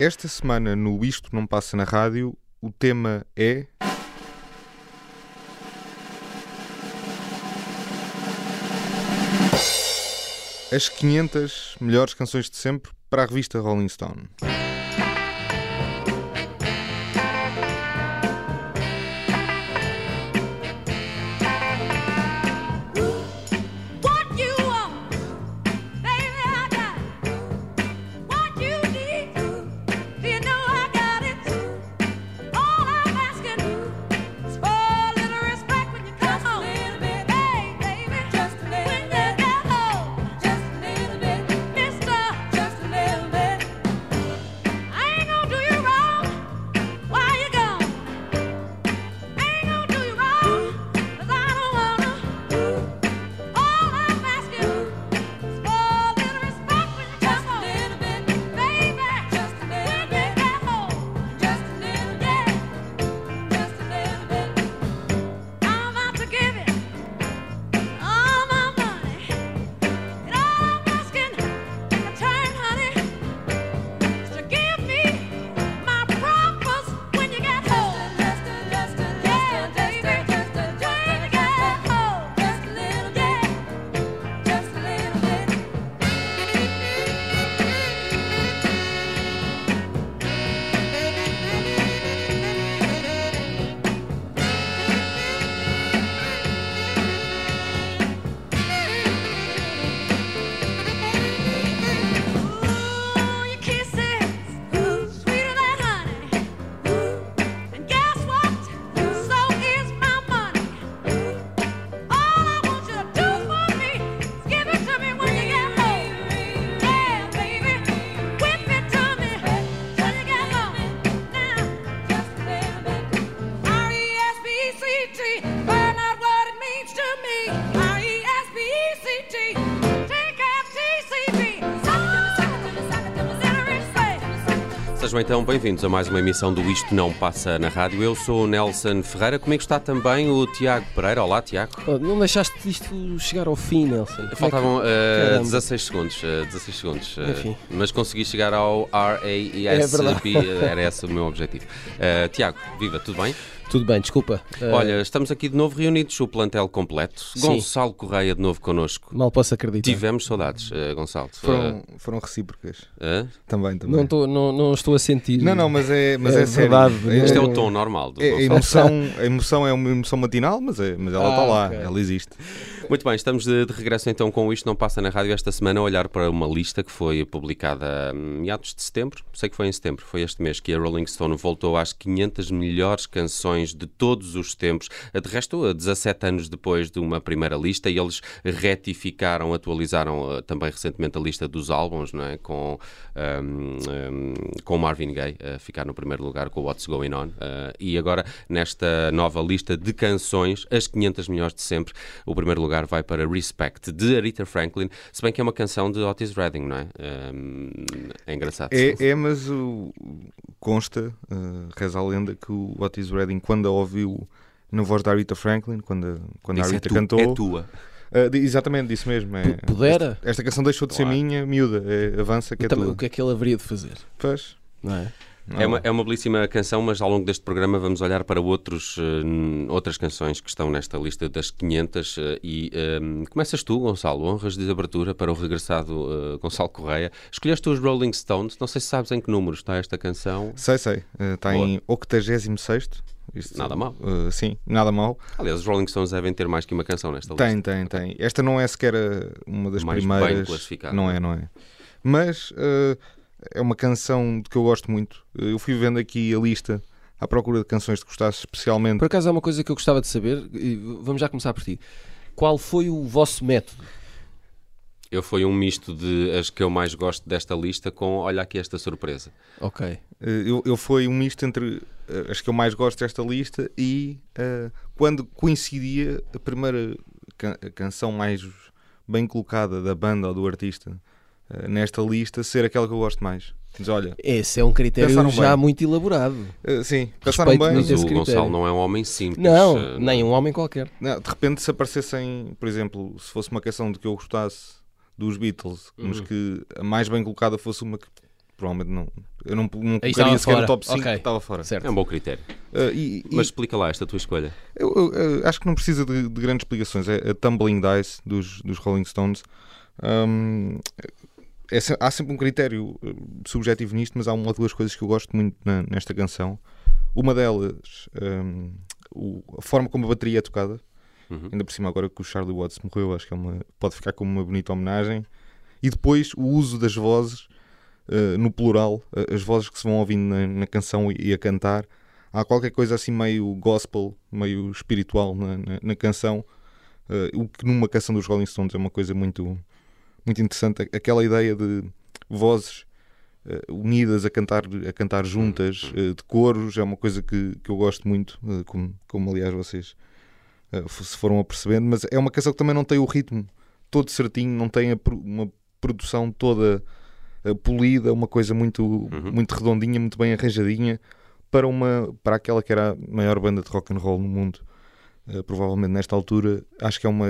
Esta semana no Isto Não Passa na Rádio, o tema é. As 500 melhores canções de sempre para a revista Rolling Stone. Sejam então bem-vindos a mais uma emissão do Isto Não Passa na Rádio. Eu sou o Nelson Ferreira, comigo está também o Tiago Pereira. Olá, Tiago. Oh, não deixaste isto chegar ao fim, Nelson. Como é que- Faltavam eh, Caramba. 16 segundos, eh, 16 segundos eh, Enfim. mas consegui chegar ao É R-A-E-S-P, era esse o meu objetivo. Tiago, viva, tudo bem? Tudo bem, desculpa. Eh, Olha, estamos aqui de novo reunidos, o plantel completo. Sim. Gonçalo Correia de novo connosco. mal posso acreditar. Tivemos saudades, eh, Gonçalo. Foram, foram recíprocas. Eh, eh? Também, também. Não, tô, não, não estou a sentir. Não, não, mas é, mas é, É sério. verdade, É- Este é Eu- o tom normal do é- a, Gonçalo. emoção, a emoção é uma emoção matinal, mas, é, mas ela Ah, está lá, ok. ela existe. Muito bem, estamos de, de regresso então com Isto Não Passa na Rádio esta semana a olhar para uma lista que foi publicada em meados de setembro, sei que foi em setembro, foi este mês que a Rolling Stone voltou às 500 melhores canções de todos os tempos. De resto, 17 anos depois de uma primeira lista, e eles retificaram, atualizaram eh, também recentemente a lista dos álbuns, não é? com, ahm, ahm, com Marvin Gaye a ficar no primeiro lugar com What's Going On. eh, e agora, nesta nova lista de canções, as 500 melhores de sempre, o primeiro lugar vai para Respect, de Aretha Franklin, se bem que é uma canção de Otis Redding, não é? Ahm, é engraçado. É, é mas o, consta, eh, reza a lenda, que o Otis Redding, quando a ouviu na voz da Aretha Franklin, quando a, quando a é, Aretha tu- cantou. é tua. di- exatamente, disse mesmo. É, Pudera? Esta, esta canção deixou de ser Claro. minha, miúda. é, avança que é também, tua. o que é que ele haveria de fazer? Pois. Não é? É uma, é uma belíssima canção, mas ao longo deste programa vamos olhar para outros, n- outras canções que estão nesta lista das 500 eh, e eh, começas tu, Gonçalo, honras de abertura para o regressado eh, Gonçalo Correia. Escolheste os Rolling Stones, não sei se sabes em que número está esta canção. Sei, sei. Está Boa. em 86. Isto, Nada mal. eh, sim, nada mal. Aliás, os Rolling Stones devem ter mais que uma canção nesta lista. Tem, tem, tem. Esta não é sequer uma das Mais bem primeiras. classificada. Não é, não é. Mas eh, é uma canção de que eu gosto muito. Eu fui vendo aqui a lista à procura de canções que gostasse especialmente. Por acaso há uma coisa que eu gostava de saber, e vamos já começar por ti. Qual foi o vosso método? Eu fui um misto de as que eu mais gosto desta lista com, olha aqui esta surpresa. Ok. Eh, Eu, eu fui um misto entre eh, as que eu mais gosto desta lista e eh, quando coincidia a primeira can- a canção mais bem colocada da banda ou do artista nesta lista ser aquela que eu gosto mais. Diz, olha, Esse é um critério Pensaram já bem. muito elaborado. eh, sim, passaram Respeito bem. Mas o critério. Gonçalo não é um homem simples. Não, eh, nem um homem qualquer. Não, de repente, se aparecessem, por exemplo, se fosse uma canção de que eu gostasse dos Beatles, Uhum. mas que a mais bem colocada fosse uma que provavelmente não. Eu não, não colocaria sequer fora. no top 5 Ok. que estava fora. Certo. É um bom critério. Uh, e- e- Mas explica lá esta tua escolha. Eu, eu, eu acho que não precisa de, de grandes explicações. É a Tumbling Dice dos, dos Rolling Stones. Hum, é há sempre um critério eh, subjetivo nisto, mas há uma ou duas coisas que eu gosto muito na- nesta canção. Uma delas, hum, o- a forma como a bateria é tocada. Uhum. Ainda por cima, agora que o Charlie Watts morreu, acho que é uma, pode ficar como uma bonita homenagem. E depois o uso das vozes eh, no plural, eh, as vozes que se vão ouvindo na, na canção e, e a cantar. Há qualquer coisa assim meio gospel, meio espiritual na, na- na canção, eh, o que numa canção dos Rolling Stones é uma coisa muito, muito interessante. Aquela ideia de vozes eh, unidas a cantar, a cantar juntas, eh, de coros, é uma coisa que, que eu gosto muito, eh, como, como aliás vocês se foram apercebendo, mas é uma canção que também não tem o ritmo todo certinho, não tem a pro- uma produção toda polida, uma coisa muito, muito redondinha, muito bem arranjadinha para, uma, para aquela que era a maior banda de rock and roll no mundo, provavelmente nesta altura. Acho que é uma,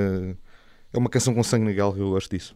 é uma canção com sangue na eu gosto disso.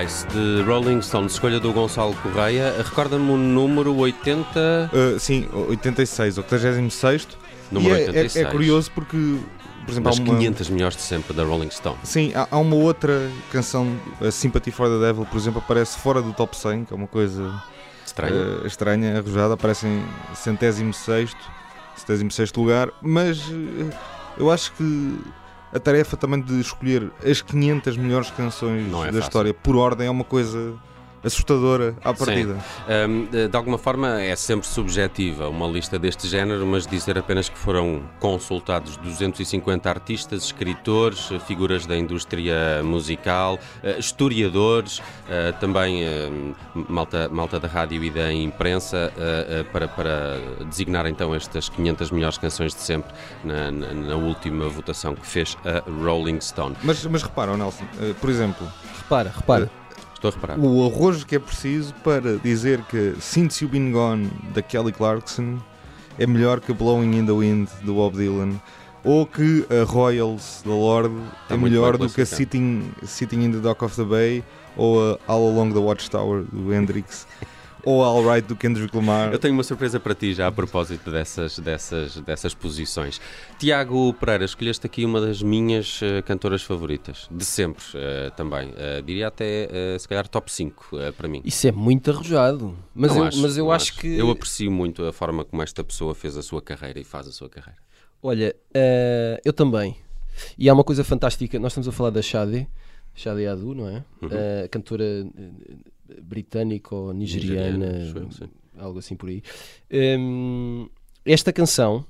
Dice de Rolling Stones, escolha do Gonçalo Correia. Recorda-me o número 80. Uh, sim, 86, 86. Número é, é- 86. É, curioso porque, por exemplo, Das há uma, 500 melhores de sempre da Rolling Stone. Sim, há, há uma outra canção, a Sympathy for the Devil, por exemplo, aparece fora do top 100, que é uma coisa Estranho. eh, estranha, arrojada, aparece em centésimo sexto, centésimo sexto lugar, mas eh, eu acho que a tarefa também de escolher as 500 melhores canções é da fácil. história por ordem é uma coisa assustadora à partida. Hum, de alguma forma é sempre subjetiva uma lista deste género, mas dizer apenas que foram consultados 250 artistas, escritores, figuras da indústria musical, eh, historiadores, eh, também eh, malta, malta da rádio e da imprensa, para, para designar então estas 500 melhores canções de sempre na, na- na última votação que fez a Rolling Stone. Mas, mas repara, oh Nelson, por exemplo, Repara, repara. Estou a reparar. o arrojo que é preciso para dizer que Since You've Been Gone da Kelly Clarkson é melhor que Blowing in the Wind do Bob Dylan ou que a Royals da Lorde Está é melhor do que a. Sitting, Sitting in the Dock of the Bay ou a All Along the Watchtower do Hendrix ou All Right do Kendrick Lamar Eu tenho uma surpresa para ti já a propósito dessas, dessas, dessas posições. Tiago Pereira, escolheste aqui uma das minhas eh, cantoras favoritas, de sempre eh, também. Eh, diria até, se calhar, top 5 eh, para mim. Isso é muito arrojado. Mas Não eu, mas eu não acho, que. Eu aprecio muito a forma como esta pessoa fez a sua carreira e faz a sua carreira. Olha, eu também. E há uma coisa fantástica, nós estamos a falar da Shade, Shade Adu, não é? Uhum. Cantora britânica ou nigeriana, Nigeriana, sim. algo assim por aí. Hum, esta canção,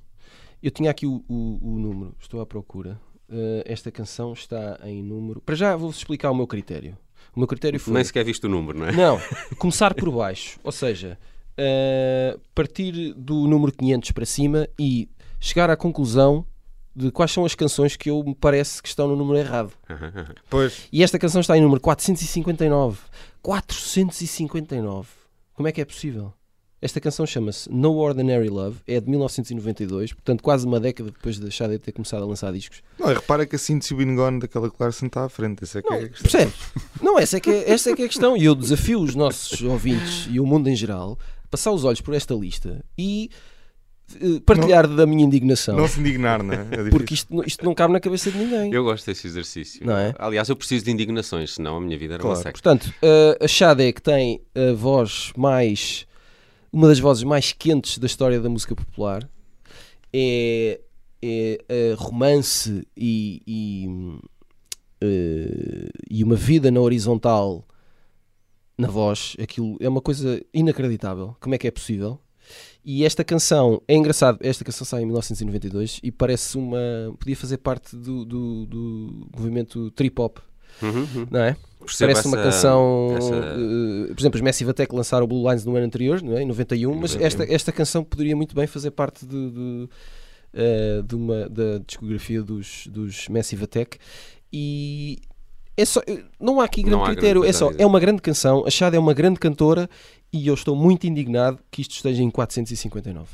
eu tinha aqui o, o- o número, estou à procura. Eh, esta canção está em número. Para já vou-vos explicar o meu critério. O meu critério foi. Nem sequer viste o número, não é? Não, começar por baixo. Ou seja, eh, partir do número 500 para cima e chegar à conclusão de quais são as canções que eu me parece que estão no número errado. Pois, E esta canção está em número 459. 459. Como é que é possível? Esta canção chama-se No Ordinary Love, é de 1992, portanto quase uma década depois de Sade ter começado a lançar discos. não, e repara que a síntese Been Gone daquela Clarkson está à frente. Isso é que Não, é a questão. percebe? Não, essa é, que é, essa é que é a questão. E eu desafio os nossos ouvintes e o mundo em geral a passar os olhos por esta lista e eh, partilhar da minha indignação. Não se indignar, não é? É porque isto, não- isto não cabe na cabeça de ninguém. Eu gosto desse exercício. Não é? Aliás, eu preciso de indignações, senão a minha vida era uma Claro. seca. Portanto, eh, a Xade que tem a voz mais. uma das vozes mais quentes da história da música popular. É, é romance e, e, eh, e uma vida na horizontal na voz. Aquilo é uma coisa inacreditável. Como é que é possível? E esta canção, é engraçado, esta canção sai em 1992 e parece uma. podia fazer parte do, do, do movimento trip hop, Uhum, uhum. não é? Percebo Parece uma essa- canção. essa- eh, por exemplo, os Massive Attack lançaram o Blue Lines no ano anterior, não é? em 91, mas 91. esta, esta canção poderia muito bem fazer parte de, de, eh, de uma, da discografia dos, dos Massive Attack. E é só, eh, não há aqui grande Não critério, grande é só, é uma grande canção. A Chad é uma grande cantora e eu estou muito indignado que isto esteja em 459.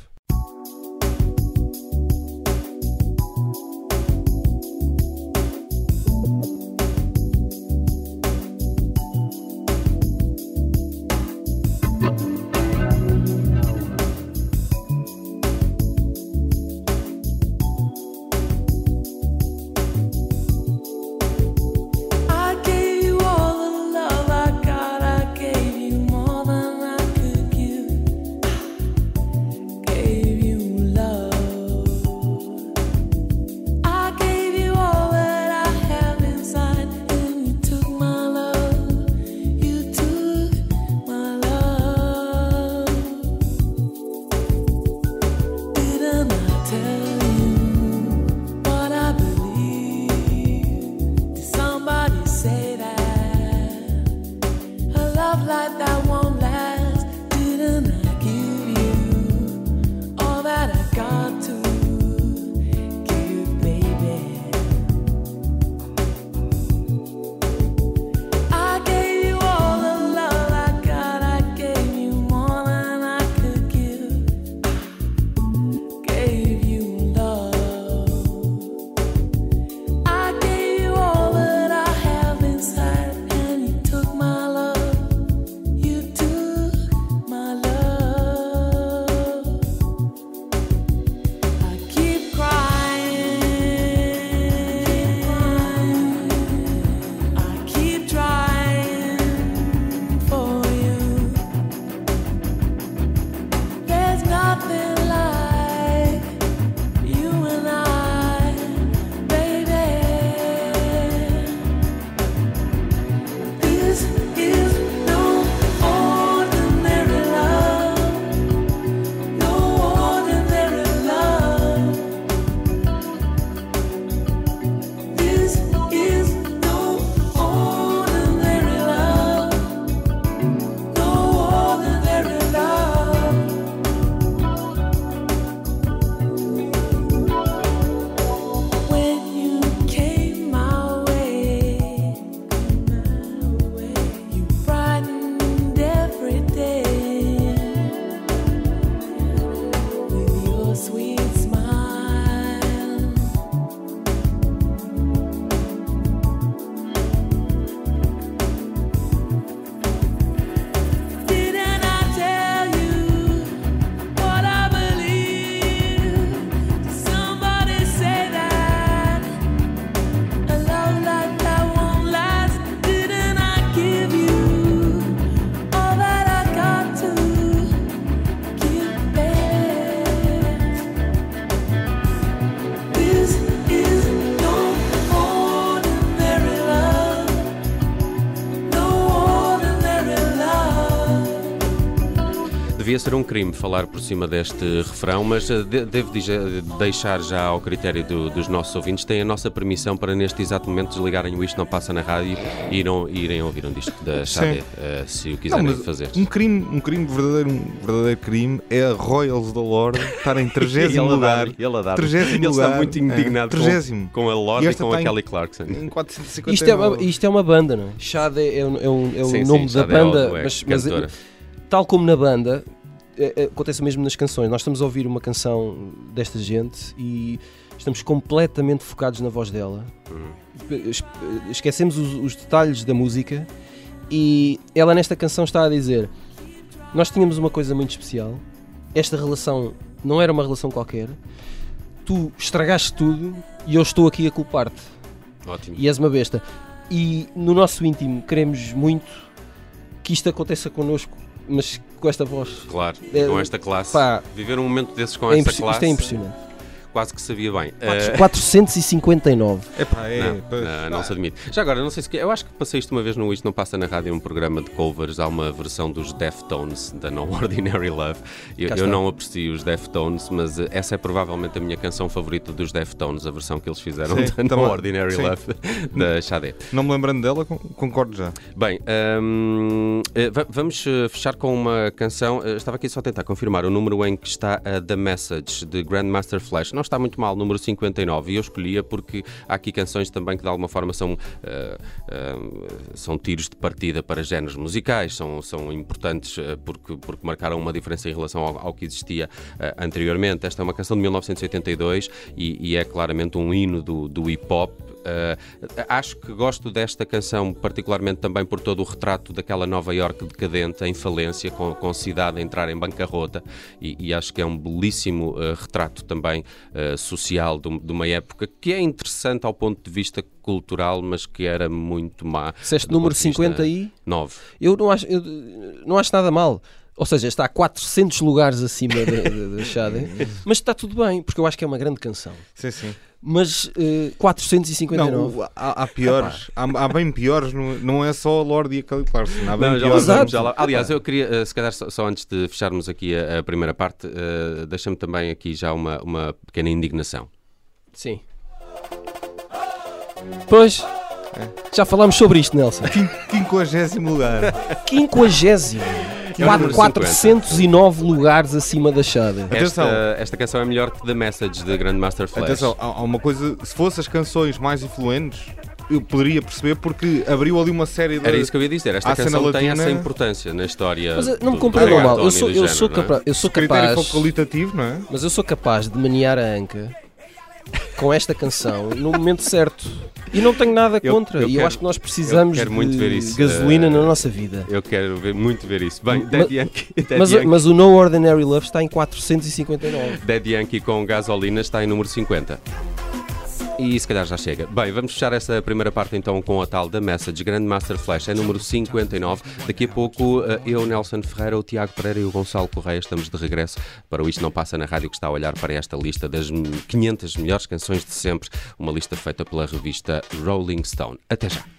Devia ser um crime falar por cima deste refrão, mas eh, de- devo dizer- deixar já ao critério do- dos nossos ouvintes, têm a nossa permissão para neste exato momento desligarem o Isto Não Passa na Rádio e irem, irem ouvir um disco da Xadé, eh, se o quiserem Não, fazer. Um crime, um crime verdadeiro, um verdadeiro crime é a Royals da Lorde estar em 30 ele a lugar. dar, ele. 30 Ele está lugar. muito indignado É, com, 30. com a Lorde E e, com a Kelly Clarkson. Em 459. Isto é, uma, isto é uma banda, não é? Shade é, o- é o- é o Sim, sim, nome da Xadé é o- banda, é mas, mas, cantora. tal como na banda, é- é- acontece mesmo nas canções. Nós estamos a ouvir uma canção desta gente e estamos completamente focados na voz dela. Es- Esquecemos os, os detalhes da música e ela nesta canção está a dizer: Nós tínhamos uma coisa muito especial, esta relação não era uma relação qualquer, tu estragaste tudo e eu estou aqui a culpar-te Ótimo. e és uma besta. E no nosso íntimo queremos muito que isto aconteça connosco, mas com esta voz. Claro, É, com esta classe. pá, Viver um momento desses com É esta classe, isto é impressionante. Quase que sabia bem. Eh, 459. Epá, é, Não, pois. não, não se admite. Já agora, não sei se. Eu acho que passei isto uma vez no Isto Não Passa na Rádio, um programa de covers. Há uma versão dos Deftones, da No Ordinary Love. Eu, eu não aprecio os Deftones, mas eh, essa é provavelmente a minha canção favorita dos Deftones, a versão que eles fizeram Sim, da No. Ordinary Sim. Love, da Xadé. Não me lembrando dela, con- concordo já. Bem, hum, eh, va- vamos eh, fechar com uma canção. eh, Estava aqui só a tentar confirmar o número em que está a The Message, de Grandmaster Flash. Não está muito mal, número 59. E eu escolhia porque há aqui canções também que de alguma forma são, eh, eh, são tiros de partida para géneros musicais, são, são importantes eh, porque, porque marcaram uma diferença em relação ao, ao que existia anteriormente. Esta é uma canção de 1982 e, e é claramente um hino do, do hip hop. Uh, acho que gosto desta canção, particularmente também por todo o retrato daquela Nova York decadente, em falência, com, com a cidade a entrar em bancarrota, e, e acho que é um belíssimo uh, retrato também uh, social de, de uma época que é interessante ao ponto de vista cultural, mas que era muito má. Disseste do número ponto de vista 50 aí? 9. Eu não acho, eu não acho nada mal. Ou seja, está a 400 lugares acima da, Shade, mas está tudo bem, porque eu acho que é uma grande canção. Sim, sim. Mas eh, 459. Não, há, há piores. Há, há bem piores. Não, não é só a Lorde e a Kelly Clarkson. Há bem Não, piores. já lá- Aliás, eu queria, eh, se calhar, só, só antes de fecharmos aqui a, a primeira parte, eh, deixa-me também aqui já uma, uma pequena indignação. Sim. Pois, já falámos sobre isto, Nelson. 50 lugar. 50. É o número 409 lugares acima da Shade. Atenção. Esta, esta canção é melhor que The Message de Grandmaster Flash. Atenção, há, uma coisa. Se fosse as canções mais influentes, eu poderia perceber porque abriu ali uma série de. Era isso que eu ia dizer. Esta canção tem latina- essa importância na história. Mas não me compreendam mal, eu sou, eu género, sou, é? capa- eu sou critério capaz, qualitativo, não é? mas eu sou capaz de maniar a anca com esta canção no momento certo. E não tenho nada Eu- contra. eu e eu quero- acho que nós precisamos de gasolina eh, na nossa vida. Eu quero ver, muito ver isso. Bem, Mas- Dead Yankee, Dead, Mas, Yankee, mas o No Ordinary Love está em 459. Dead Yankee com gasolina está em número 50. E se calhar já chega. Bem, vamos fechar essa primeira parte então com a tal da Message Grandmaster Flash, é número 59. Daqui a pouco eh, eu, Nelson Ferreira, o Tiago Pereira e o Gonçalo Correia estamos de regresso para o Isto Não Passa na Rádio, que está a olhar para esta lista das 500 melhores canções de sempre, uma lista feita pela revista Rolling Stone. Até já.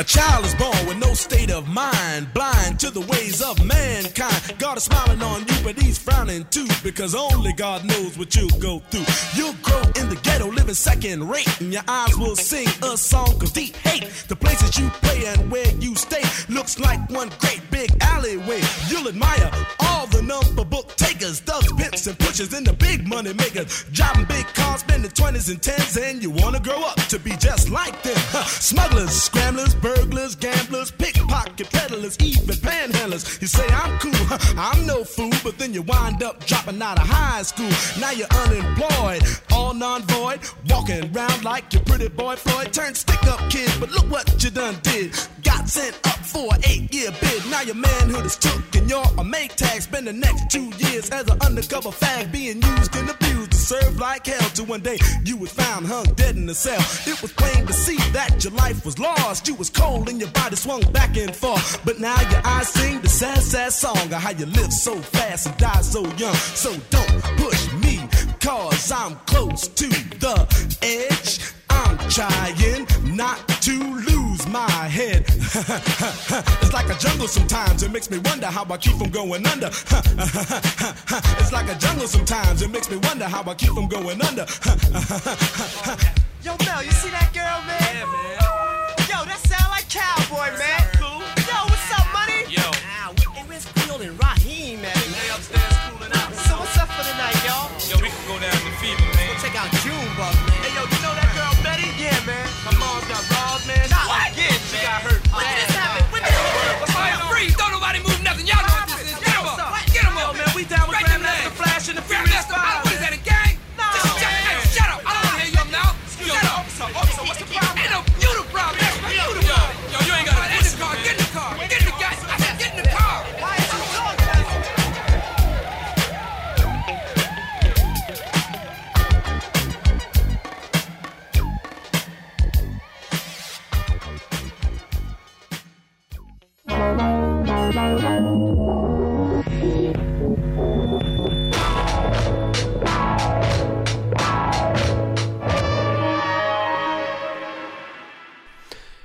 A child is born with no state of mind, blind to the ways of mankind. God is smiling on you, but he's frowning too, because only God knows what you'll go through. You'll grow in the ghetto, living second rate, and your eyes will sing a song of deep hate. The places you play and where you stay looks like one great big alleyway. You'll admire all the number book takers, thugs, pimps, and pushers, and the big money makers. Driving big cars, spending 20s and 10s, and you wanna grow up to be just like them. Huh. Smugglers, scramblers, burglars, gamblers, pickpocket peddlers, even panhandlers. You say I'm cool, huh, I'm no fool, but then you wind up dropping out of high school. Now you're unemployed, all non-void, walking around like your pretty boy Floyd. Turned stick-up kid, but look what you done did. Got sent up for an eight-year bid. Now your manhood is took and you're a make tag. Spend the next two years as an undercover fag, being used and abused to serve like hell. Till one day you was found hung dead in a cell. It was plain to see that your life was lost. You was cold and your body swung back and forth. But now your eyes sing the sad, sad song of how you live so fast and die so young. So don't push me, cause I'm close to the edge. I'm trying not to lose my head. it's like a jungle sometimes. It makes me wonder how I keep from going under. it's like a jungle sometimes. It makes me wonder how I keep from going under. Yo, Mel, you see that girl, man? Yeah, man. Yo, that sound like cowboy, man.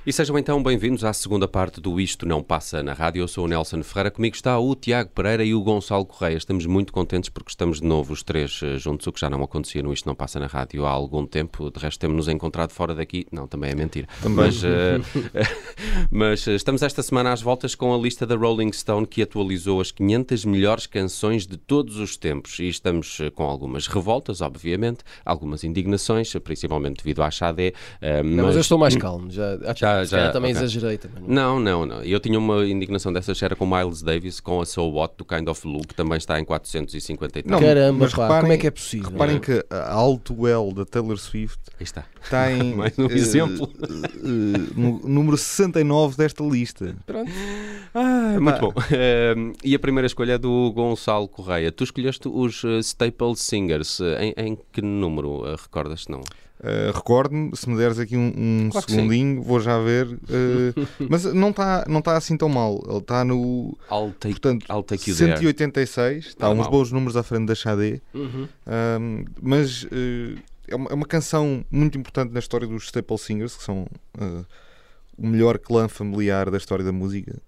E sejam então bem-vindos à segunda parte do Isto Não Passa na Rádio. Eu sou o Nelson Ferreira, comigo está o Tiago Pereira e o Gonçalo Correia. Estamos muito contentes porque estamos de novo os três eh, juntos, o que já não acontecia no Isto Não Passa na Rádio há algum tempo. De resto, temos-nos encontrado fora daqui. Não, também é mentira. Mas, eh, mas eh, estamos esta semana às voltas com a lista da Rolling Stone que atualizou as 500 melhores canções de todos os tempos. E estamos com algumas revoltas, obviamente, algumas indignações, principalmente devido à Xadé. eh, Não, mas eu estou mais calmo. Já, Já- se já, também ok. exagerei também. Não, não, não. Eu tinha uma indignação dessas, era com Miles Davis, com a So What, do Kind of Blue, que também está em 450 e tal. Não, Caramba, mas pá, reparem- como é que é possível? Reparem que a Alto Well da Taylor Swift Aí está. está em Mais um eh, exemplo. eh, no número 69 desta lista. Ah, muito bom. Ehm, e a primeira escolha é do Gonçalo Correia. Tu escolheste os eh, Staple Singers. Em, em que número? Eh, Recordas? Não. Uh, Recordo-me, se me deres aqui um, um Claro segundinho, vou já ver. uh, mas não está não tá assim tão mal. Ele está no I'll take, portanto, I'll take you there. 186. Está uns mal. bons números à frente da Xadé. Uhum. Um, mas uh, é, uma, é uma canção muito importante na história dos Staple Singers, que são o melhor clã familiar da história da música,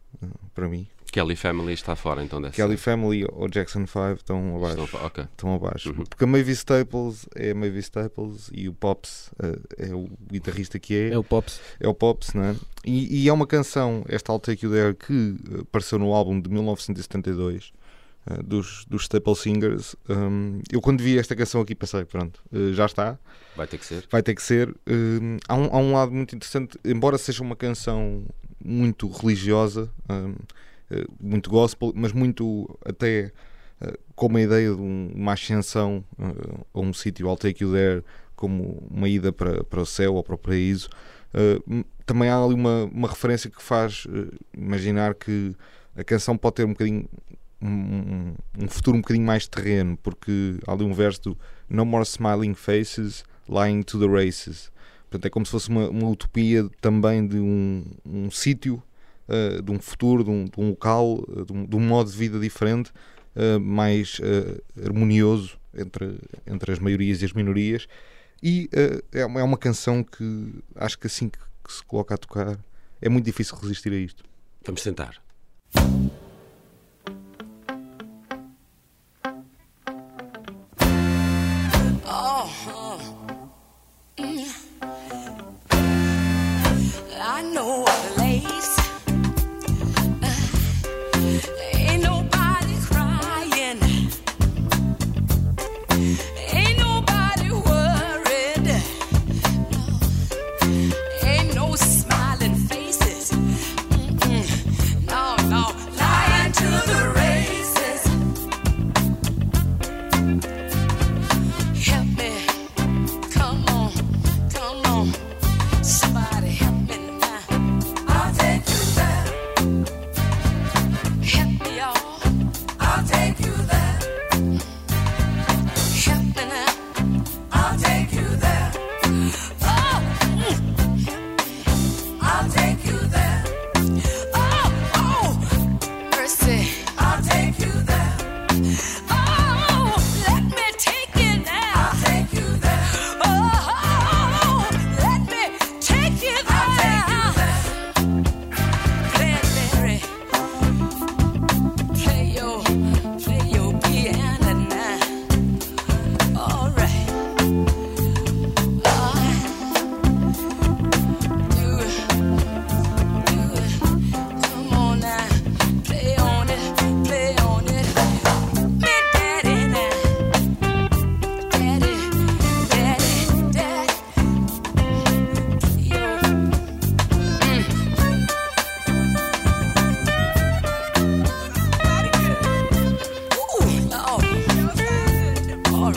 para mim. Kelly Family está fora então dessa. Kelly Family ou Jackson 5 estão abaixo. Estão- Ok. Estão abaixo. Uhum. Porque a Mavis Staples é a Mavis Staples e o Pops uh, é o guitarrista que é. É o Pops. É o Pops, não é? E, e é uma canção, esta I'll Take You There, que eh, apareceu no álbum de 1972 eh, dos, dos Staple Singers. Um, eu, quando vi esta canção aqui, pensei: pronto, eh, já está, Vai ter que ser. vai ter que ser. Um, há, um, há um lado muito interessante, embora seja uma canção muito religiosa, um, muito gospel, mas muito até. eh, com uma ideia de um- uma ascensão eh, a um sítio, I'll Take You There, como uma ida para, para o céu ou para o paraíso. Também há ali uma, uma referência que faz imaginar que a canção pode ter um bocadinho um- um futuro um bocadinho mais terreno, porque há ali um verso do No more smiling faces lying to the races. Portanto, é como se fosse uma, uma utopia também de um, um sítio, uh, de um futuro, de um, de um local, uh, de um, de um modo de vida diferente, uh, mais harmonioso entre, entre as maiorias e as minorias. E eh, é, uma, é uma canção que acho que assim que, que se coloca a tocar é muito difícil resistir a isto. Vamos tentar. All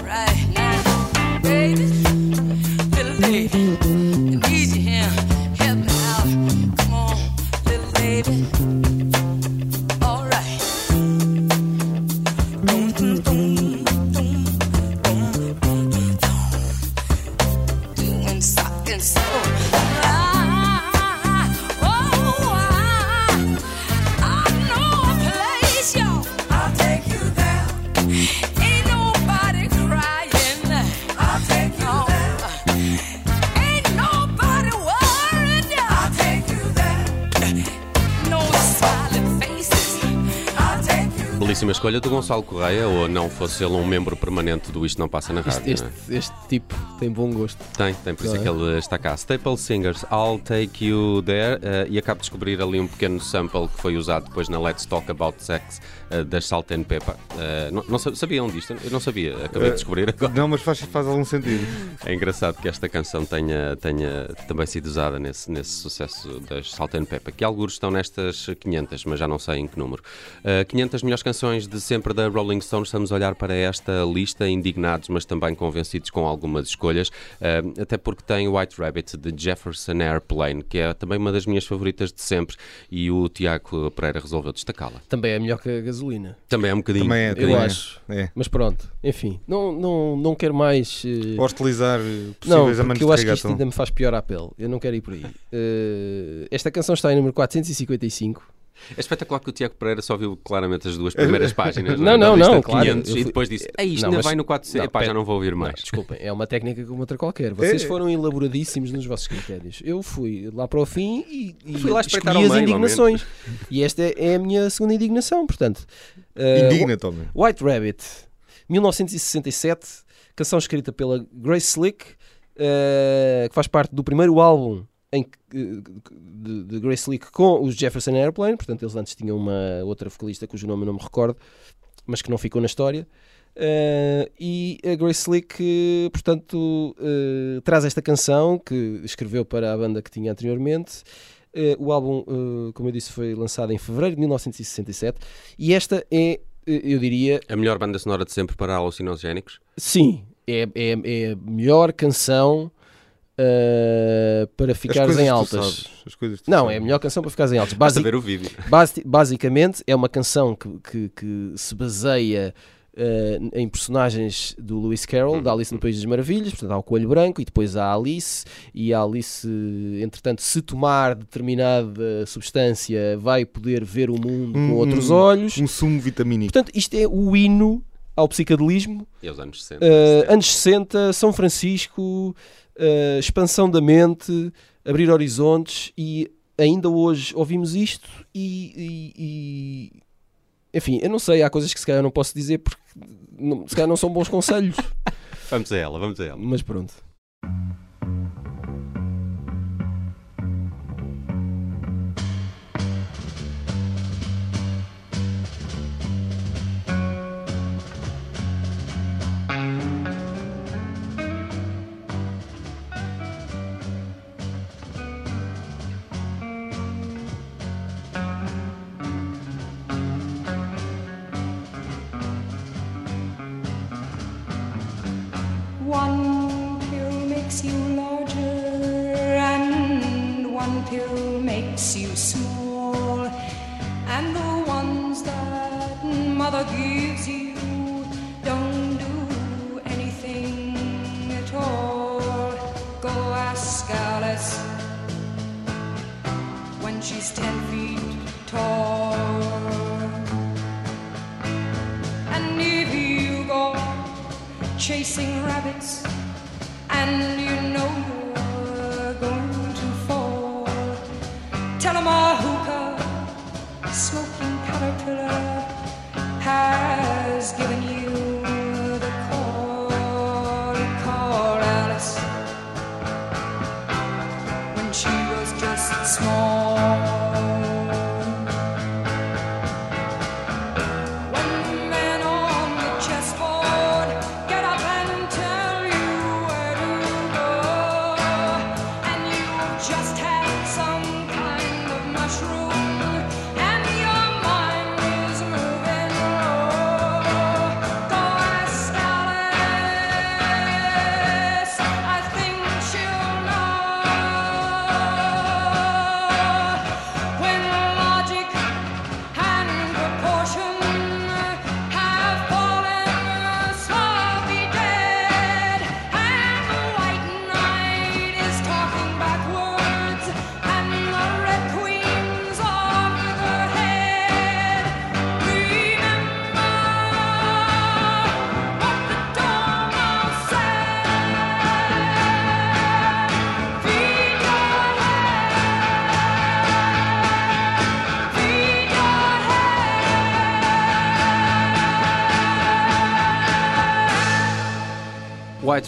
Gonçalo Correia, ou não fosse ele um membro permanente do Isto Não Passa na Rádio. Este, não este, é? este tipo tem bom gosto. Tem, tem, por isso é que é? ele está cá. Staple Singers, I'll Take You There, eh, e acabo de descobrir ali um pequeno sample que foi usado depois na Let's Talk About Sex das Salt and Pepper. Eh, não, não sa- sabiam disto? Eu não sabia, acabei de descobrir agora. Não, mas faz, faz algum sentido. É engraçado que esta canção tenha, tenha também sido usada nesse, nesse sucesso das Salt and Pepper, que alguns estão nestas 500, mas já não sei em que número. Uh, 500 melhores canções de sempre da Rolling Stones, estamos a olhar para esta lista, indignados, mas também convencidos com algumas escolhas, uh, até porque tem White Rabbit de Jefferson Airplane, que é também uma das minhas favoritas de sempre, e o Tiago Pereira resolveu destacá-la. Também é melhor que a gasolina. Também é um bocadinho. Também é, Eu também é. acho. É. Mas pronto, enfim, não, não, não quero mais. eh, Hostilizar eh, Não, possíveis porque amantes eu de acho que isto ainda me faz pior à pele. Eu não quero ir por aí. Eh, esta canção está em número 455. É espetacular que o Tiago Pereira só viu claramente as duas primeiras páginas. Não, é? não, lista não, de claro, 500, eu e fui- depois disse: Ei, isto Não, ainda mas- vai no 400. não, Epá, já pera. não vou ouvir mais. Não, desculpem, é uma técnica como outra qualquer. Vocês É. foram elaboradíssimos nos vossos critérios. Eu fui lá para o fim e, e Fui lá escolhi as meio, indignações. E esta é, é a minha segunda indignação, portanto. eh, Indigna, Tommy. White Rabbit, 1967, canção escrita pela Grace Slick, eh, que faz parte do primeiro álbum em que, eh, de, de Grace Slick com os Jefferson Airplane, portanto eles antes tinham uma outra vocalista cujo nome eu não me recordo, mas que não ficou na história. Eh, e a Grace Slick, eh, portanto, eh, traz esta canção que escreveu para a banda que tinha anteriormente. Eh, o álbum, como eu disse, foi lançado em fevereiro de 1967 e esta é, eu diria, A melhor banda sonora de sempre para alucinogénicos. Sim, é, é, é a melhor canção uh, para ficares em altas. sabes, Não, sabes. é a melhor canção para ficares em altas. Basi o vídeo. basi- basicamente, é uma canção que, que, que se baseia uh, em personagens do Lewis Carroll, da Alice no País das Maravilhas. Portanto, há o Coelho Branco e depois há a Alice. E a Alice, entretanto, se tomar determinada substância, vai poder ver o mundo com Um- outros olhos. Um sumo vitamínico. Portanto, isto é o hino ao psicadelismo E aos anos 60. Uh, anos 60, São Francisco, uh, expansão da mente, abrir horizontes e ainda hoje ouvimos isto e, e- e- enfim, eu não sei, há coisas que se calhar não posso dizer porque não- se calhar não são bons conselhos, Vamos a ela, vamos a ela. mas pronto.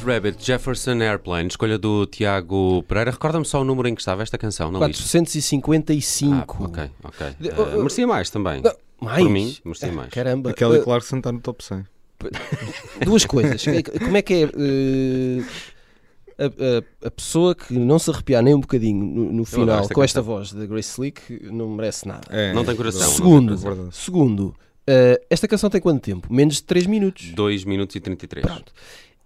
Rabbit, Jefferson Airplane, escolha do Tiago Pereira. Recorda-me só o número em que estava esta canção lista. 455. Ah, ok, ok. Oh, oh, merecia mais também. Não, mais? Por mim, merecia mais. Caramba. Aquela Eh, Clarkson está no top 100. Duas coisas. Como é que é eh, a, a- a pessoa que não se arrepiar nem um bocadinho no, no final esta com esta canção. voz da Grace Slick não merece nada. É, Não tem coração. Segundo, Verdade. segundo eh, esta canção tem quanto tempo? Menos de 3 minutos. 2 minutos e 33. Pronto.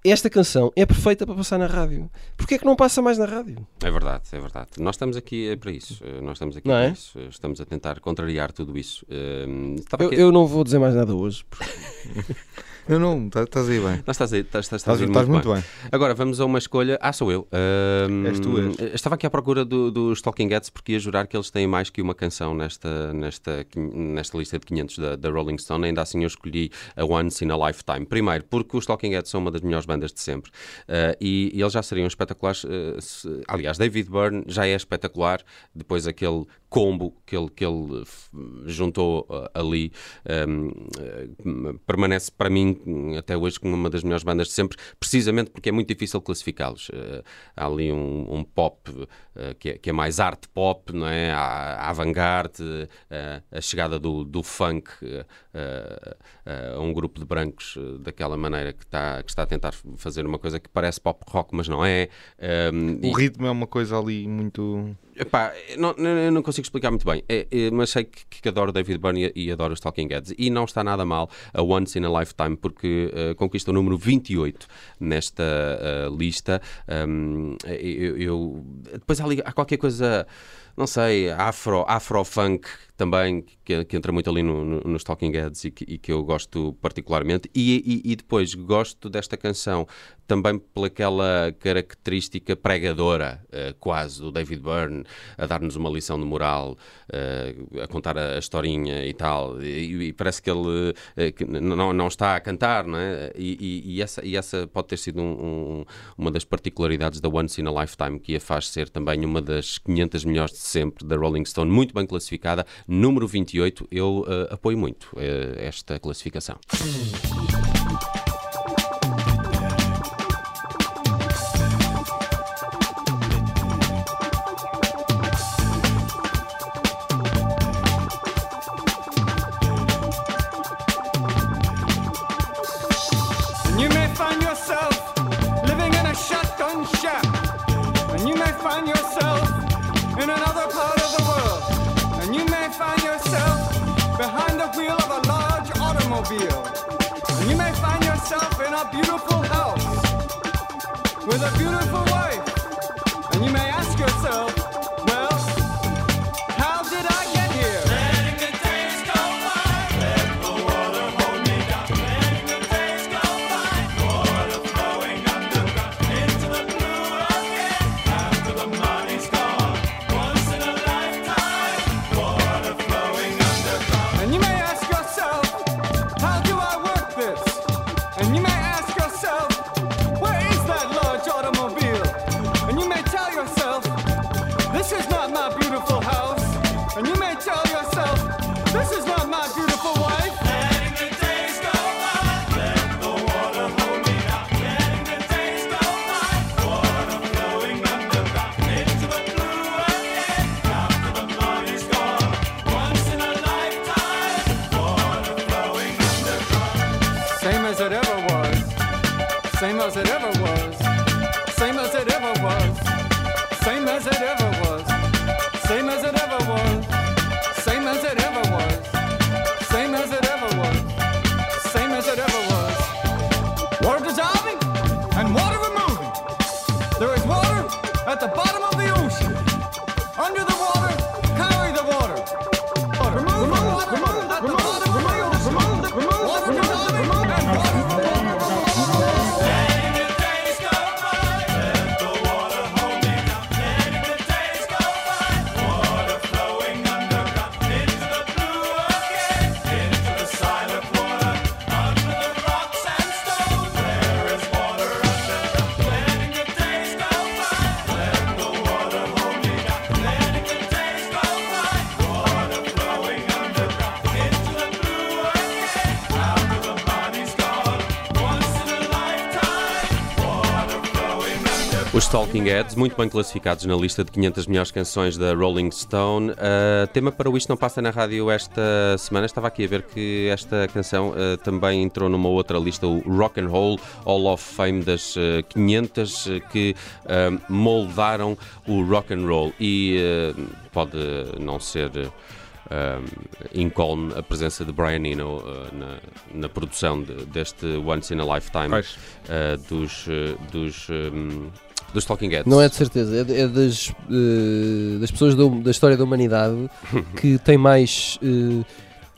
Esta canção é perfeita para passar na rádio. Porquê é que não passa mais na rádio? É verdade, é verdade. Nós estamos aqui eh, para isso. Eh, Nós estamos aqui Não para é? isso. Eh, Estamos a tentar contrariar tudo isso. Eu, eu não vou dizer mais nada hoje. porque- Não, não, tá- estás aí bem. Não, estás, aí- estás, estás, Estás, estás muito muito bem. bem. Agora vamos a uma escolha. Ah, sou eu. Ahm, És tu, és. Estava aqui à procura do- dos Talking Heads porque ia jurar que eles têm mais que uma canção nesta, nesta, nesta lista de 500 da, da Rolling Stone. Ainda assim eu escolhi a Once in a Lifetime. Primeiro, porque os Talking Heads são uma das melhores bandas de sempre Ah, e, e eles já seriam espetaculares. ah, se- aliás, David Byrne já é espetacular. Depois aquele combo que ele, que ele juntou ah, ali ah, permanece para mim até hoje como uma das melhores bandas de sempre, precisamente porque é muito difícil classificá-los. Eh, há ali um, um pop eh, que, é, que é mais arte pop, não é? Há, há avant-garde, eh, a chegada do, do funk a um grupo de brancos daquela maneira que está, que está a tentar fazer uma coisa que parece pop rock, mas não é. Um, O ritmo é uma coisa ali muito. Epá, não, eu não consigo explicar muito bem, É, é, mas sei que, que adoro David Byrne e, e adoro os Talking Heads. E não está nada mal a Once in a Lifetime, porque eh, conquista o número 28 nesta eh, lista. Um, eu, eu- depois há, há qualquer coisa, não sei, afro, afro-funk também, que, que entra muito ali no- no- nos Talking Heads e que, e que eu gosto particularmente. E, e- e depois gosto desta canção também pelaquela característica pregadora, eh, quase, do David Byrne, a dar-nos uma lição de moral, eh, a contar a, a historinha e tal. E, parece que ele eh, que não, não está a cantar, não é? E, essa, e essa pode ter sido um- um- uma das particularidades da Once in a Lifetime, que a faz ser também uma das 500 melhores sempre da Rolling Stone, muito bem classificada. Número 28, eu eh, apoio muito eh, esta classificação. Talking Heads, muito bem classificados na lista de 500 melhores canções da Rolling Stone. Uh, tema para o Isto Não Passa na Rádio esta semana. Estava aqui a ver que esta canção uh, também entrou numa outra lista, o Rock and Roll Hall of Fame das uh, 500 uh, que moldaram o rock and roll. E pode não ser. um, incólume a presença de Brian Eno uh, na, na produção de- deste Once in a Lifetime uh, dos, uh, dos, um, dos Talking Heads. Não é de certeza, é, é das, eh, das pessoas da, da história da humanidade que tem mais eh,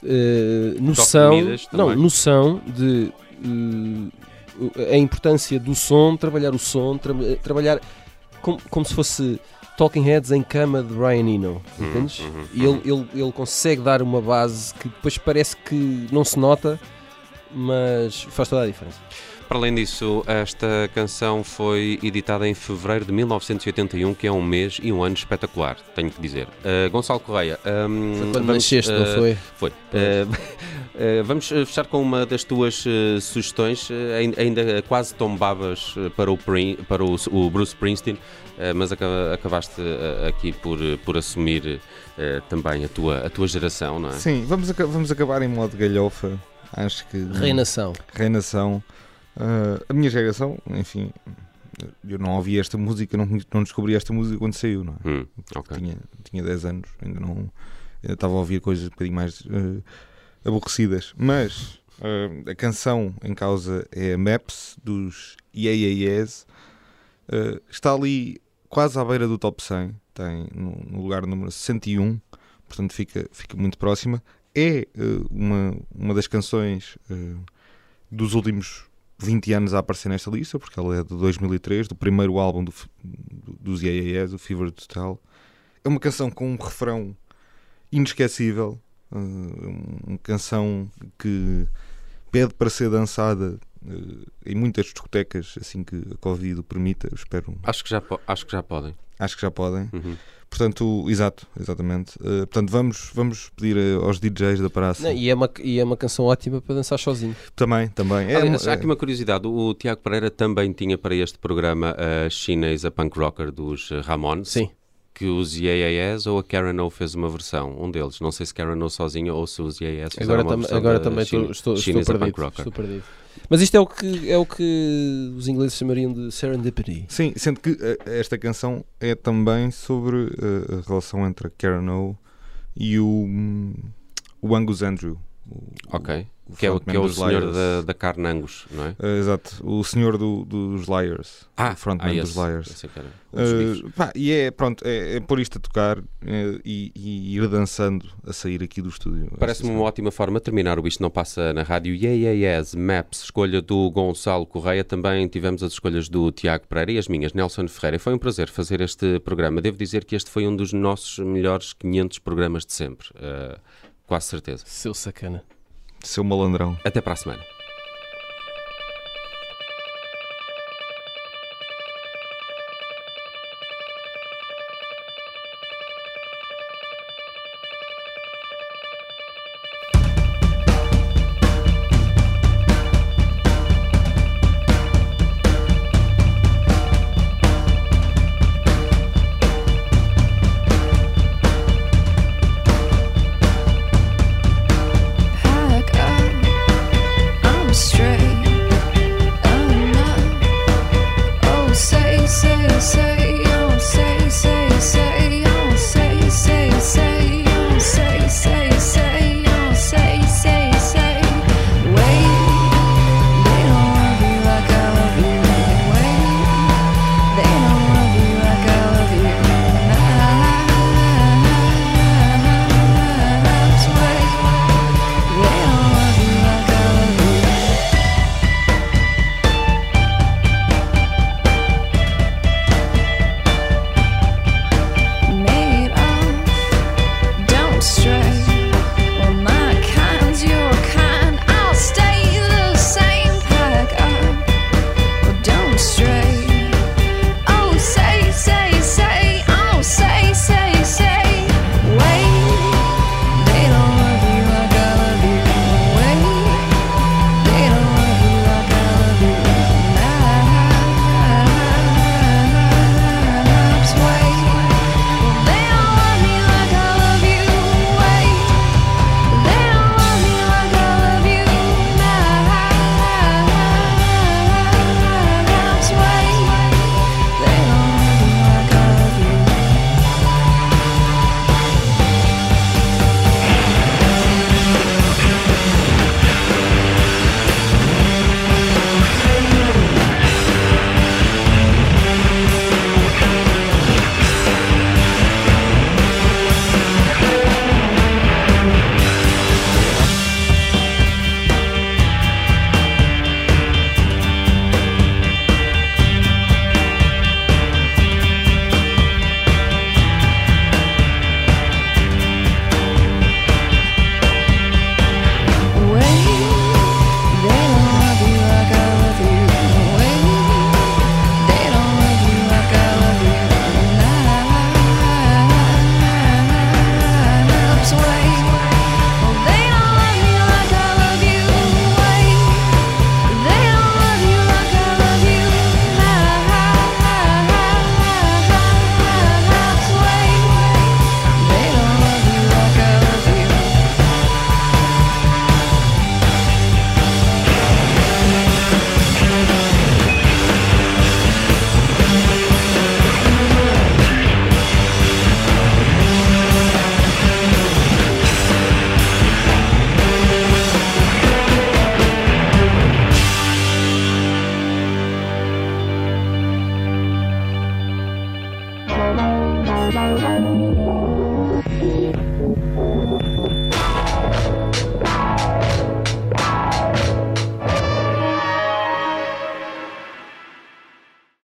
eh, noção, não, noção de a importância do som, trabalhar o som, tra- trabalhar como, como se fosse Talking Heads em cama de Brian Eno, Uhum, entendes? uhum, E ele, ele, ele consegue dar uma base que depois parece que não se nota, mas faz toda a diferença. Para além disso, esta canção foi editada em fevereiro de 1981, que é um mês e um ano espetacular, tenho que dizer. Uh, Gonçalo Correia, um, Foi quando vamos, nasceste, não uh, foi? Foi. Uh, uh, vamos fechar com uma das tuas uh, sugestões. Uh, ainda, quase tombavas para o, Prin- para o, o Bruce Springsteen, uh, mas aca- acabaste uh, aqui por, por assumir uh, também a tua, a tua geração, não é? Sim, vamos, vamos acabar em modo galhofa. Acho que. Reinação. Reinação. Ah, a minha geração, enfim, eu não ouvi esta música, não, não descobri esta música quando saiu, não é? Hum, ok. tinha, tinha 10 anos, ainda não ainda estava a ouvir coisas um bocadinho mais eh, aborrecidas. Mas eh, a canção em causa é a Maps dos IAAS. Eh, está ali quase à beira do top 100, tem no, no lugar número 61, portanto fica, fica muito próxima. É uma, uma das canções dos últimos 20 anos a aparecer nesta lista, porque ela é de 2003, do primeiro álbum do, do, dos IAAS, o Fever to Tell. É uma canção com um refrão inesquecível, uh, uma canção que pede para ser dançada uh, em muitas discotecas, assim que a Covid o permita, espero. Acho, que já, acho que já podem. Acho que já podem. Uhum. Portanto, exato, exatamente. Uh, portanto, vamos, vamos pedir uh, aos DJs da praça. Não, e, é uma, e é uma canção ótima para dançar sozinho. Também, também. É, Aliás, há é- aqui uma curiosidade: o Tiago Pereira também tinha para este programa a chinesa punk rocker dos eh, Ramones. Sim. Que os IAAS ou a Karen O fez uma versão, um deles. Não sei se Karen O sozinho ou se os IAAS fizeram Agora, uma tam- versão agora da também China- estou, estou, estou perdido, punk rocker. estou perdido. Mas isto é o que, é o que os ingleses chamariam de serendipity. Sim, sendo que uh, esta canção é também sobre uh, a relação entre a Karen O e o, hum, o Angus Andrew. Ok. o Que é que é o senhor Liars. da, da carne Angus, não é? Uh, exato, o senhor do- dos Liars. o frontman dos esse. Liars. É dos bifes. Uh, pá, e é, pronto, é, é pôr isto a tocar eh, e, e ir dançando a sair aqui do estúdio. Parece-me uma ótima forma de terminar o Isto Não Passa na Rádio. Yeah, yeah, yes, Maps, escolha do Gonçalo Correia. Também tivemos as escolhas do Tiago Pereira e as minhas, Nelson Ferreira. Foi um prazer fazer este programa. Devo dizer que este foi um dos nossos melhores 500 programas de sempre. Uh, quase certeza. Seu sacana. Seu malandrão. Até para a semana.